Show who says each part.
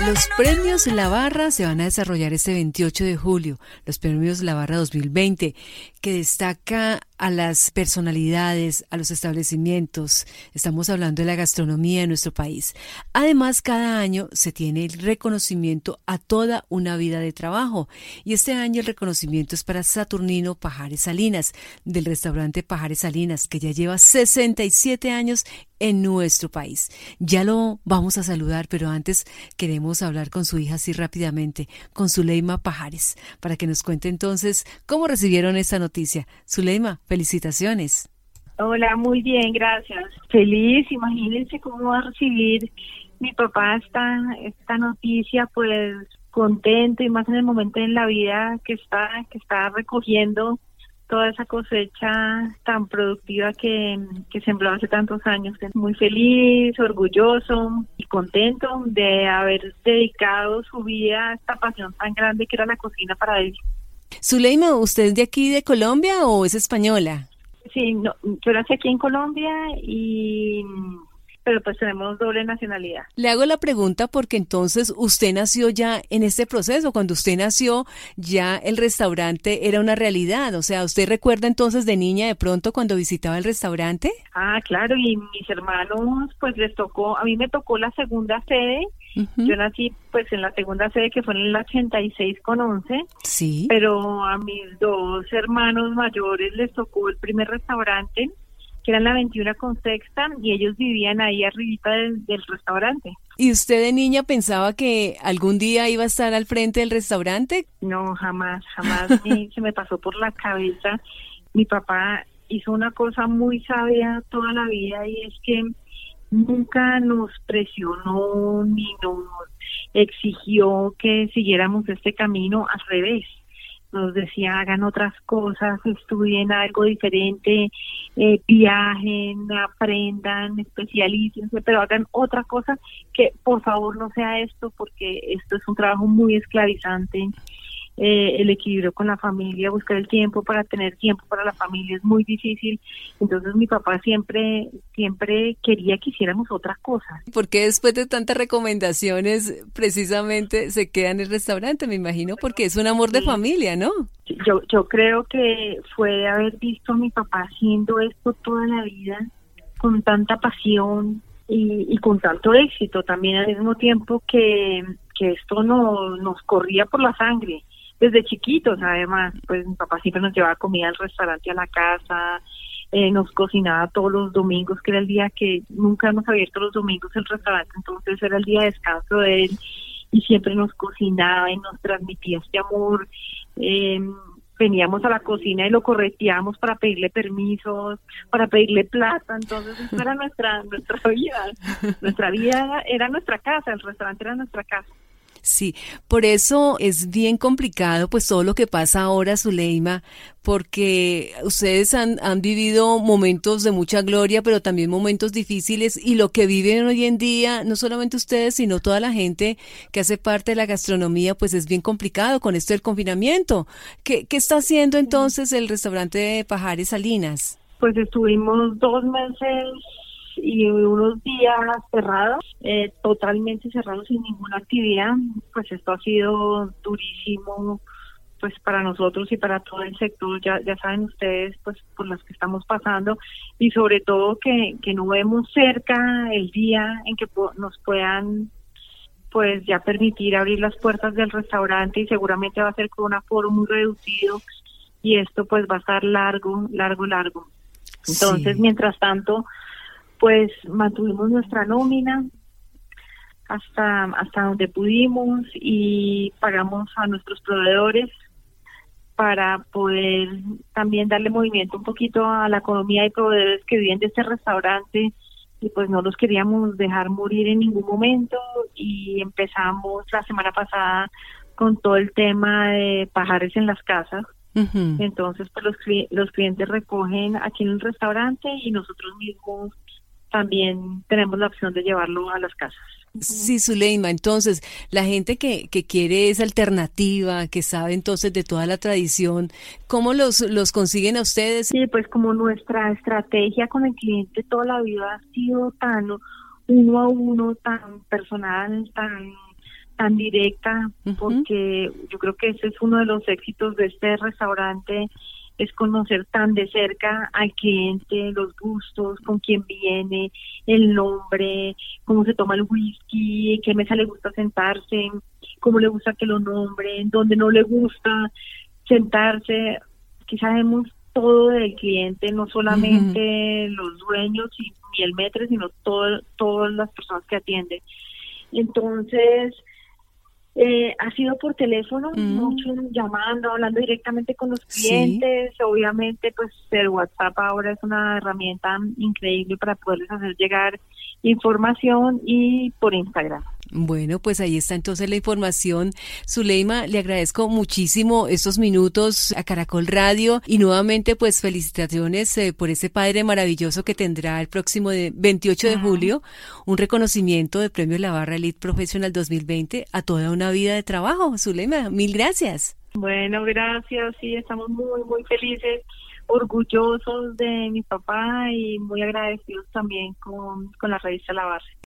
Speaker 1: Los premios La Barra se van a desarrollar este 28 de julio, los premios La Barra 2020, que destaca a las personalidades, a los establecimientos. Estamos hablando de la gastronomía en nuestro país. Además, cada año se tiene el reconocimiento a toda una vida de trabajo. Y este año el reconocimiento es para Saturnino Pajares Salinas, del restaurante Pajares Salinas, que ya lleva 67 años en nuestro país. Ya lo vamos a saludar, pero antes queremos hablar con su hija así rápidamente, con Zuleima Pajares, para que nos cuente entonces cómo recibieron esta noticia. Zuleima, felicitaciones.
Speaker 2: Hola, muy bien, gracias. Feliz, imagínense cómo va a recibir mi papá esta, esta noticia, pues contento y más en el momento en la vida que está, que está recogiendo toda esa cosecha tan productiva que, que sembró hace tantos años. Muy feliz, orgulloso y contento de haber dedicado su vida a esta pasión tan grande que era la cocina para él.
Speaker 1: Zuleima, ¿usted es de aquí de Colombia o es española?
Speaker 2: Sí, no, yo nací aquí en Colombia y pero pues tenemos doble nacionalidad.
Speaker 1: Le hago la pregunta porque entonces usted nació ya en este proceso, cuando usted nació ya el restaurante era una realidad, o sea, ¿usted recuerda entonces de niña de pronto cuando visitaba el restaurante?
Speaker 2: Ah, claro, y mis hermanos pues les tocó, a mí me tocó la segunda sede, yo nací pues en la segunda sede que fue en el 86 con 11,
Speaker 1: sí.
Speaker 2: pero a mis dos hermanos mayores les tocó el primer restaurante que eran la 21 con sexta y ellos vivían ahí arribita del, restaurante.
Speaker 1: ¿Y usted de niña pensaba que algún día iba a estar al frente del restaurante?
Speaker 2: No, jamás, jamás se me pasó por la cabeza. Mi papá hizo una cosa muy sabia toda la vida y es que nunca nos presionó ni nos exigió que siguiéramos este camino al revés nos decía hagan otras cosas, estudien algo diferente, eh, viajen, aprendan, especialícense, pero hagan otra cosa que por favor no sea esto porque esto es un trabajo muy esclavizante eh, el equilibrio con la familia, buscar el tiempo para tener tiempo para la familia es muy difícil. Entonces mi papá siempre, siempre quería que hiciéramos otra cosa.
Speaker 1: porque después de tantas recomendaciones precisamente se queda en el restaurante? Me imagino porque es un amor de familia, ¿no?
Speaker 2: Yo, yo creo que fue haber visto a mi papá haciendo esto toda la vida con tanta pasión y, y con tanto éxito también al mismo tiempo que, que esto no, nos corría por la sangre desde chiquitos además, pues mi papá siempre nos llevaba comida al restaurante a la casa, eh, nos cocinaba todos los domingos, que era el día que nunca hemos abierto los domingos el restaurante, entonces era el día de descanso de él y siempre nos cocinaba y nos transmitía este amor. Eh, veníamos a la cocina y lo correteábamos para pedirle permisos, para pedirle plata, entonces esa era nuestra nuestra vida, nuestra vida era nuestra casa, el restaurante era nuestra casa.
Speaker 1: Sí, por eso es bien complicado pues todo lo que pasa ahora, Zuleima, porque ustedes han, han vivido momentos de mucha gloria, pero también momentos difíciles y lo que viven hoy en día, no solamente ustedes, sino toda la gente que hace parte de la gastronomía, pues es bien complicado con esto del confinamiento. ¿Qué, qué está haciendo entonces el restaurante de Pajares Salinas?
Speaker 2: Pues estuvimos dos meses y unos días cerrados, eh, totalmente cerrados sin ninguna actividad, pues esto ha sido durísimo pues para nosotros y para todo el sector, ya, ya saben ustedes pues por las que estamos pasando y sobre todo que, que no vemos cerca el día en que nos puedan pues ya permitir abrir las puertas del restaurante y seguramente va a ser con un aforo muy reducido y esto pues va a estar largo, largo, largo. Entonces, mientras tanto, pues mantuvimos nuestra nómina hasta hasta donde pudimos y pagamos a nuestros proveedores para poder también darle movimiento un poquito a la economía de proveedores que viven de este restaurante y pues no los queríamos dejar morir en ningún momento y empezamos la semana pasada con todo el tema de pajares en las casas. Entonces, pues los, los clientes recogen aquí en el restaurante y nosotros mismos también tenemos la opción de llevarlo a las casas.
Speaker 1: Sí, Zuleima, entonces la gente que, que quiere esa alternativa, que sabe entonces de toda la tradición, ¿cómo los, los consiguen a ustedes?
Speaker 2: Sí, pues como nuestra estrategia con el cliente toda la vida ha sido tan uno a uno, tan personal, tan tan directa, porque yo creo que ese es uno de los éxitos de este restaurante, es conocer tan de cerca al cliente, los gustos, con quién viene, el nombre, cómo se toma el whisky, qué mesa le gusta sentarse, cómo le gusta que lo nombren, dónde no le gusta sentarse. Aquí sabemos todo del cliente, no solamente los dueños y, ni el metre, sino todo, todas las personas que atienden. Entonces, eh, ha sido por teléfono, mm. mucho llamando, hablando directamente con los clientes. Obviamente, pues el WhatsApp ahora es una herramienta increíble para poderles hacer llegar información y por Instagram.
Speaker 1: Bueno, pues ahí está entonces la información. Zuleima, le agradezco muchísimo estos minutos a Caracol Radio y nuevamente pues felicitaciones eh, por ese padre maravilloso que tendrá el próximo de 28 de julio, un reconocimiento de Premio La Barra Elite Professional 2020 a toda una vida de trabajo. Zuleima, mil gracias.
Speaker 2: Bueno, gracias, sí, estamos muy, muy felices orgullosos de mi papá y muy agradecidos también con, con la revista La Barra.